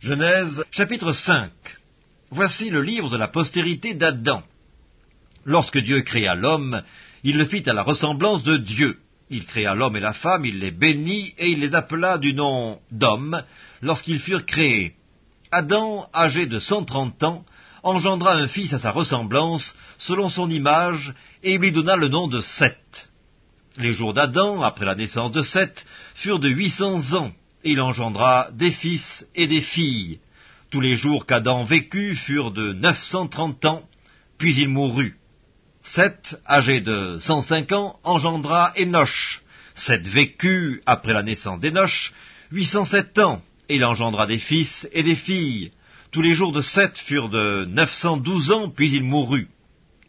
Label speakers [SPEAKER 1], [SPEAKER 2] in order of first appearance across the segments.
[SPEAKER 1] Genèse chapitre 5 Voici le livre de la postérité d'Adam. Lorsque Dieu créa l'homme, il le fit à la ressemblance de Dieu. Il créa l'homme et la femme, il les bénit et il les appela du nom d'homme lorsqu'ils furent créés. Adam, âgé de cent trente ans, engendra un fils à sa ressemblance, selon son image, et lui donna le nom de Seth. Les jours d'Adam, après la naissance de Seth, furent de huit cents ans, il engendra des fils et des filles. Tous les jours qu'Adam vécut furent de neuf cent trente ans, puis il mourut. Seth, âgé de cent cinq ans, engendra Enoch. Seth vécut, après la naissance d'Enoch, huit cent sept ans, et il engendra des fils et des filles. Tous les jours de Seth furent de neuf cent douze ans, puis il mourut.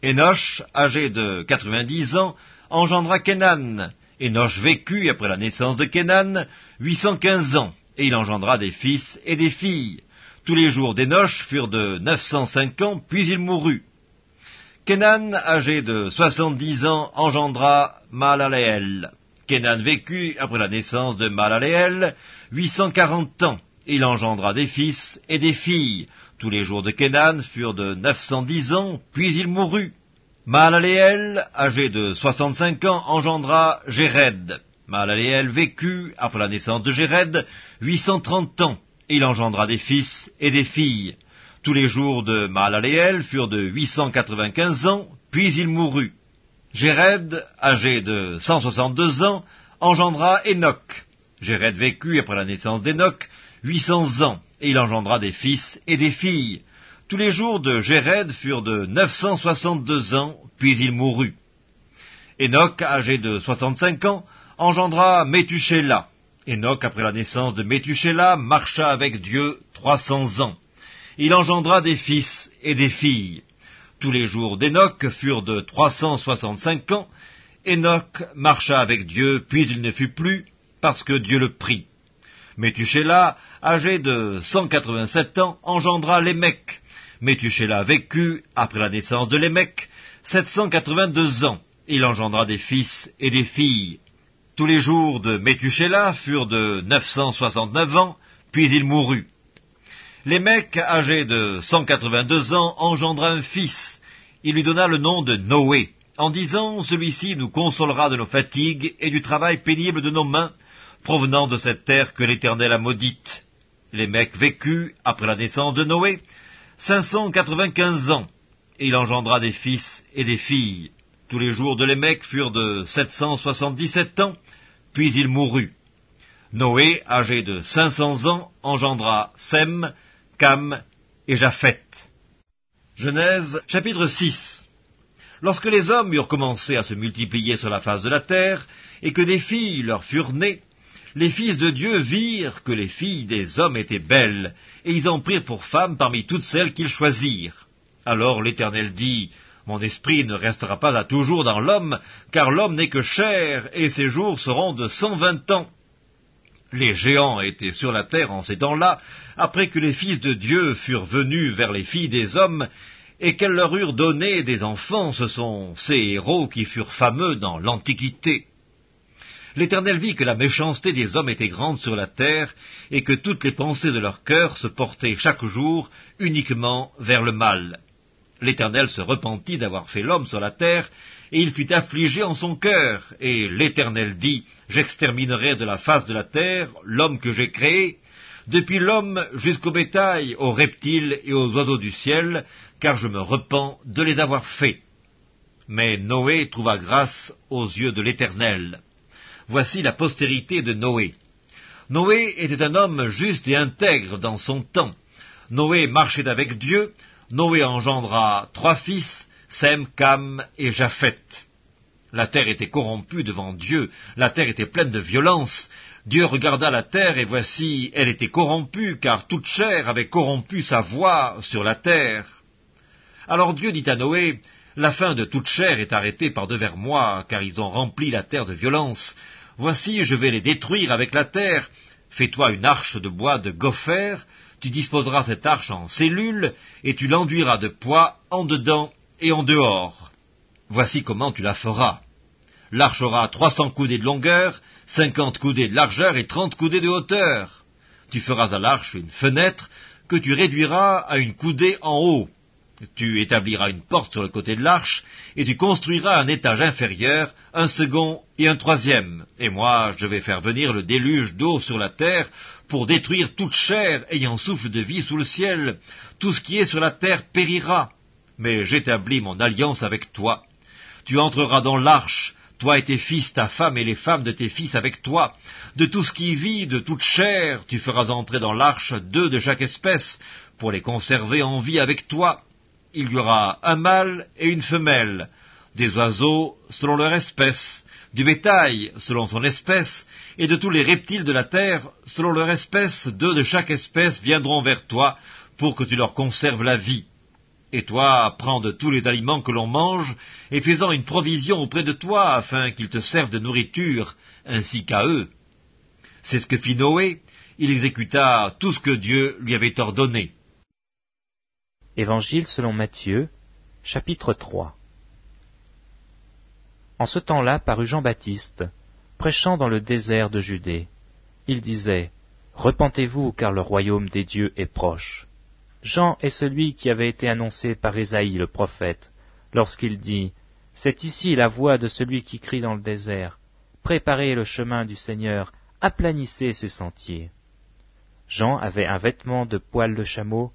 [SPEAKER 1] Enoch, âgé de quatre-vingt-dix ans, engendra Kenan. Enoch vécut, après la naissance de cent quinze ans, et il engendra des fils et des filles. Tous les jours d'Enoch furent de neuf cent cinq ans, puis il mourut. Kenan, âgé de soixante-dix ans, engendra Malaleel. Kenan vécut, après la naissance de cent quarante ans, et il engendra des fils et des filles. Tous les jours de Kenan furent de neuf cent dix ans, puis il mourut. Mahalaleel, âgé de soixante-cinq ans, engendra Jéred. Mahalaleel vécut, après la naissance de Jéred, huit cent trente ans, et il engendra des fils et des filles. Tous les jours de Mahalaleel furent de huit cent quatre-vingt-quinze ans, puis il mourut. Jéred, âgé de cent soixante-deux ans, engendra Enoch. Jéred vécut, après la naissance d'Enoch, huit cents ans, et il engendra des fils et des filles. Tous les jours de Jéred furent de neuf cent soixante-deux ans, puis il mourut. Enoch, âgé de soixante-cinq ans, engendra Métuchéla. Enoch, après la naissance de Métuchéla, marcha avec Dieu trois cents ans. Il engendra des fils et des filles. Tous les jours d'Enoch furent de trois cent soixante-cinq ans. Enoch marcha avec Dieu, puis il ne fut plus, parce que Dieu le prit. Métuchéla, âgé de cent quatre-vingt-sept ans, engendra Lémec. Métuchéla vécut, après la naissance de Lémec, 782 ans. Il engendra des fils et des filles. Tous les jours de Métuchéla furent de 969 ans, puis il mourut. Lémec, âgé de 182 ans, engendra un fils. Il lui donna le nom de Noé, en disant, celui-ci nous consolera de nos fatigues et du travail pénible de nos mains, provenant de cette terre que l'Éternel a maudite. Lémec vécut, après la naissance de Noé, 595 ans, et il engendra des fils et des filles. Tous les jours de Lémec furent de 777 ans, puis il mourut. Noé, âgé de 500 ans, engendra Sem, Cam et Japheth. Genèse chapitre 6 Lorsque les hommes eurent commencé à se multiplier sur la face de la terre, et que des filles leur furent nées, les fils de Dieu virent que les filles des hommes étaient belles, et ils en prirent pour femmes parmi toutes celles qu'ils choisirent. Alors l'Éternel dit, Mon esprit ne restera pas à toujours dans l'homme, car l'homme n'est que chair, et ses jours seront de cent vingt ans. Les géants étaient sur la terre en ces temps-là, après que les fils de Dieu furent venus vers les filles des hommes, et qu'elles leur eurent donné des enfants, ce sont ces héros qui furent fameux dans l'Antiquité. L'Éternel vit que la méchanceté des hommes était grande sur la terre, et que toutes les pensées de leur cœur se portaient chaque jour uniquement vers le mal. L'Éternel se repentit d'avoir fait l'homme sur la terre, et il fut affligé en son cœur. Et l'Éternel dit, J'exterminerai de la face de la terre l'homme que j'ai créé, depuis l'homme jusqu'au bétail, aux reptiles et aux oiseaux du ciel, car je me repens de les avoir faits. Mais Noé trouva grâce aux yeux de l'Éternel. Voici la postérité de Noé. Noé était un homme juste et intègre dans son temps. Noé marchait avec Dieu. Noé engendra trois fils, Sem, Cam et Japheth. La terre était corrompue devant Dieu, la terre était pleine de violence. Dieu regarda la terre et voici, elle était corrompue, car toute chair avait corrompu sa voix sur la terre. Alors Dieu dit à Noé, La fin de toute chair est arrêtée par devers moi, car ils ont rempli la terre de violence. Voici, je vais les détruire avec la terre. Fais-toi une arche de bois de gopher, tu disposeras cette arche en cellules, et tu l'enduiras de poids en dedans et en dehors. Voici comment tu la feras. L'arche aura trois cents coudées de longueur, cinquante coudées de largeur et trente coudées de hauteur. Tu feras à l'arche une fenêtre que tu réduiras à une coudée en haut. Tu établiras une porte sur le côté de l'arche, et tu construiras un étage inférieur, un second et un troisième. Et moi, je vais faire venir le déluge d'eau sur la terre pour détruire toute chair ayant souffle de vie sous le ciel. Tout ce qui est sur la terre périra. Mais j'établis mon alliance avec toi. Tu entreras dans l'arche, toi et tes fils, ta femme et les femmes de tes fils avec toi. De tout ce qui vit, de toute chair, tu feras entrer dans l'arche deux de chaque espèce, pour les conserver en vie avec toi il y aura un mâle et une femelle, des oiseaux selon leur espèce, du bétail selon son espèce, et de tous les reptiles de la terre selon leur espèce, deux de chaque espèce viendront vers toi pour que tu leur conserves la vie. Et toi, prends de tous les aliments que l'on mange, et fais-en une provision auprès de toi, afin qu'ils te servent de nourriture, ainsi qu'à eux. C'est ce que fit Noé, il exécuta tout ce que Dieu lui avait ordonné.
[SPEAKER 2] Évangile selon Matthieu, chapitre 3 En ce temps-là parut Jean-Baptiste, prêchant dans le désert de Judée. Il disait, Repentez-vous, car le royaume des dieux est proche. Jean est celui qui avait été annoncé par Ésaïe le prophète, lorsqu'il dit, C'est ici la voix de celui qui crie dans le désert, Préparez le chemin du Seigneur, aplanissez ses sentiers. Jean avait un vêtement de poil de chameau,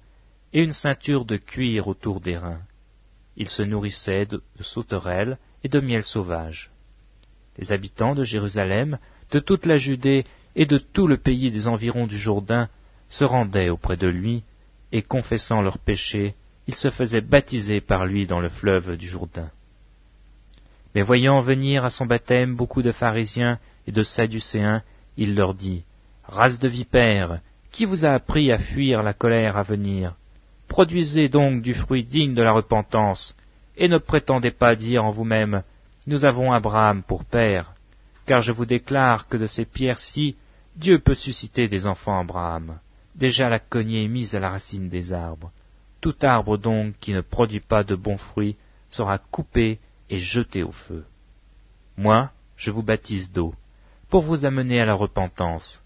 [SPEAKER 2] et une ceinture de cuir autour des reins. Il se nourrissait de, sauterelles et de miel sauvage. Les habitants de Jérusalem, de toute la Judée et de tout le pays des environs du Jourdain se rendaient auprès de lui, et confessant leurs péchés, ils se faisaient baptiser par lui dans le fleuve du Jourdain. Mais voyant venir à son baptême beaucoup de pharisiens et de sadducéens, il leur dit, Race de vipères, qui vous a appris à fuir la colère à venir? Produisez donc du fruit digne de la repentance, et ne prétendez pas dire en vous-même, Nous avons Abraham pour père, car je vous déclare que de ces pierres-ci, Dieu peut susciter des enfants Abraham. Déjà la cognée est mise à la racine des arbres. Tout arbre donc qui ne produit pas de bons fruits sera coupé et jeté au feu. Moi, je vous baptise d'eau, pour vous amener à la repentance.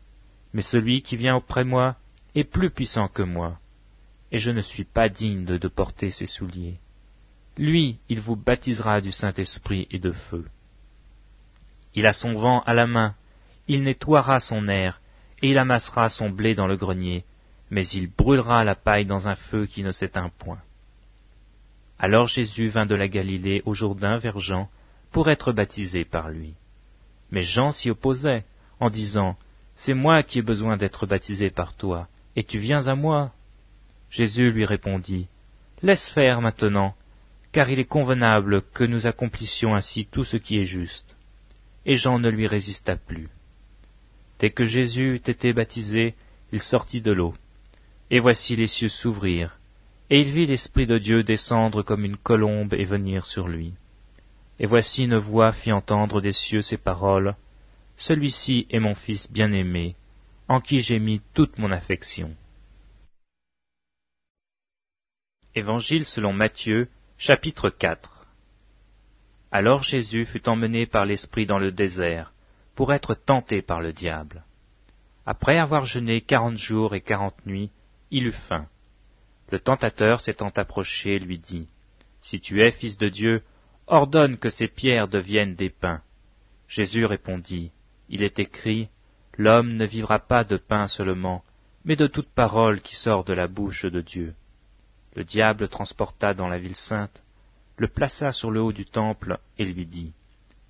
[SPEAKER 2] Mais celui qui vient auprès moi est plus puissant que moi et je ne suis pas digne de, porter ses souliers. Lui, il vous baptisera du Saint-Esprit et de feu. Il a son vent à la main, il nettoiera son air, et il amassera son blé dans le grenier, mais il brûlera la paille dans un feu qui ne s'éteint point. Alors Jésus vint de la Galilée au Jourdain vers Jean, pour être baptisé par lui. Mais Jean s'y opposait, en disant, C'est moi qui ai besoin d'être baptisé par toi, et tu viens à moi. Jésus lui répondit, Laisse faire maintenant, car il est convenable que nous accomplissions ainsi tout ce qui est juste. Et Jean ne lui résista plus. Dès que Jésus eut été baptisé, il sortit de l'eau. Et voici les cieux s'ouvrirent, et il vit l'Esprit de Dieu descendre comme une colombe et venir sur lui. Et voici une voix fit entendre des cieux ces paroles, Celui-ci est mon Fils bien-aimé, en qui j'ai mis toute mon affection. Évangile selon Matthieu, chapitre 4 Alors Jésus fut emmené par l'Esprit dans le désert, pour être tenté par le diable. Après avoir jeûné quarante jours et quarante nuits, il eut faim. Le tentateur s'étant approché lui dit, Si tu es fils de Dieu, ordonne que ces pierres deviennent des pains. Jésus répondit, Il est écrit, L'homme ne vivra pas de pain seulement, mais de toute parole qui sort de la bouche de Dieu le diable transporta dans la ville sainte, le plaça sur le haut du temple et lui dit,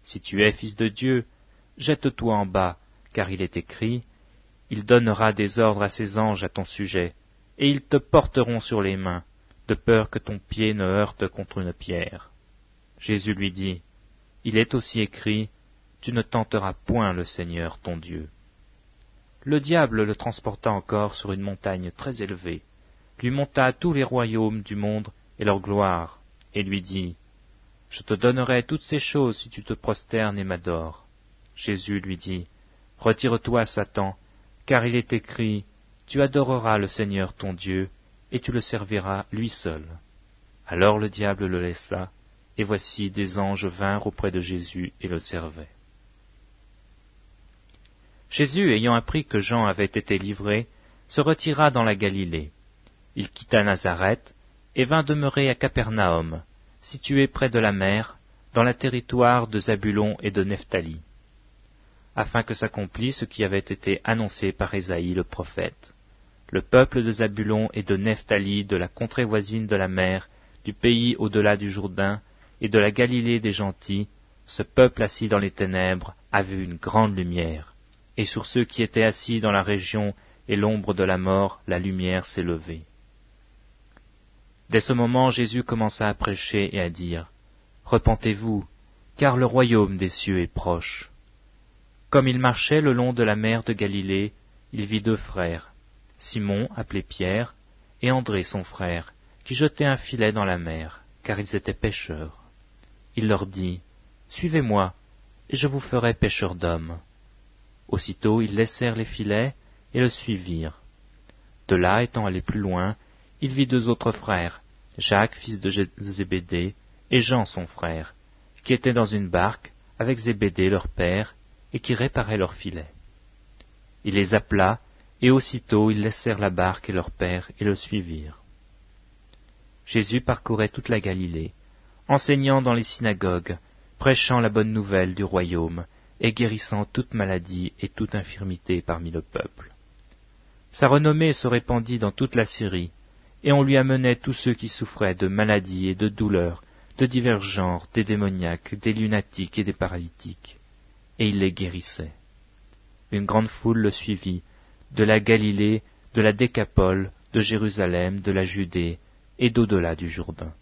[SPEAKER 2] Si tu es fils de Dieu, jette-toi en bas, car il est écrit, Il donnera des ordres à ses anges à ton sujet, et ils te porteront sur les mains, de peur que ton pied ne heurte contre une pierre. Jésus lui dit, Il est aussi écrit, Tu ne tenteras point le Seigneur ton Dieu. Le diable le transporta encore sur une montagne très élevée, lui monta tous les royaumes du monde et leur gloire, et lui dit, Je te donnerai toutes ces choses si tu te prosternes et m'adores. Jésus lui dit, Retire-toi, Satan, car il est écrit, Tu adoreras le Seigneur ton Dieu, et tu le serviras lui seul. Alors le diable le laissa, et voici des anges vinrent auprès de Jésus et le servaient. Jésus, ayant appris que Jean avait été livré, se retira dans la Galilée. Il quitta Nazareth et vint demeurer à Capernaum, situé près de la mer, dans le territoire de Zabulon et de Nephtali, afin que s'accomplisse ce qui avait été annoncé par Ésaïe le prophète. Le peuple de Zabulon et de Nephtali, de la contrée voisine de la mer, du pays au-delà du Jourdain, et de la Galilée des gentils, ce peuple assis dans les ténèbres a vu une grande lumière, et sur ceux qui étaient assis dans la région et l'ombre de la mort, la lumière s'est levée. Dès ce moment, Jésus commença à prêcher et à dire, Repentez-vous, car le royaume des cieux est proche. Comme il marchait le long de la mer de Galilée, il vit deux frères, Simon, appelé Pierre, et André son frère, qui jetaient un filet dans la mer, car ils étaient pêcheurs. Il leur dit, Suivez-moi, et je vous ferai pêcheurs d'hommes. Aussitôt ils laissèrent les filets et le suivirent. De là, étant allé plus loin, il vit deux autres frères, Jacques, fils de Zébédée, et Jean, son frère, qui étaient dans une barque avec Zébédée, leur père, et qui réparaient leurs filets. Il les appela, et aussitôt ils laissèrent la barque et leur père et le suivirent. Jésus parcourait toute la Galilée, enseignant dans les synagogues, prêchant la bonne nouvelle du royaume, et guérissant toute maladie et toute infirmité parmi le peuple. Sa renommée se répandit dans toute la Syrie, et on lui amenait tous ceux qui souffraient de maladies et de douleurs, de divers genres, des démoniaques, des lunatiques et des paralytiques, et il les guérissait. Une grande foule le suivit, de la Galilée, de la Décapole, de Jérusalem, de la Judée, et d'au-delà du Jourdain.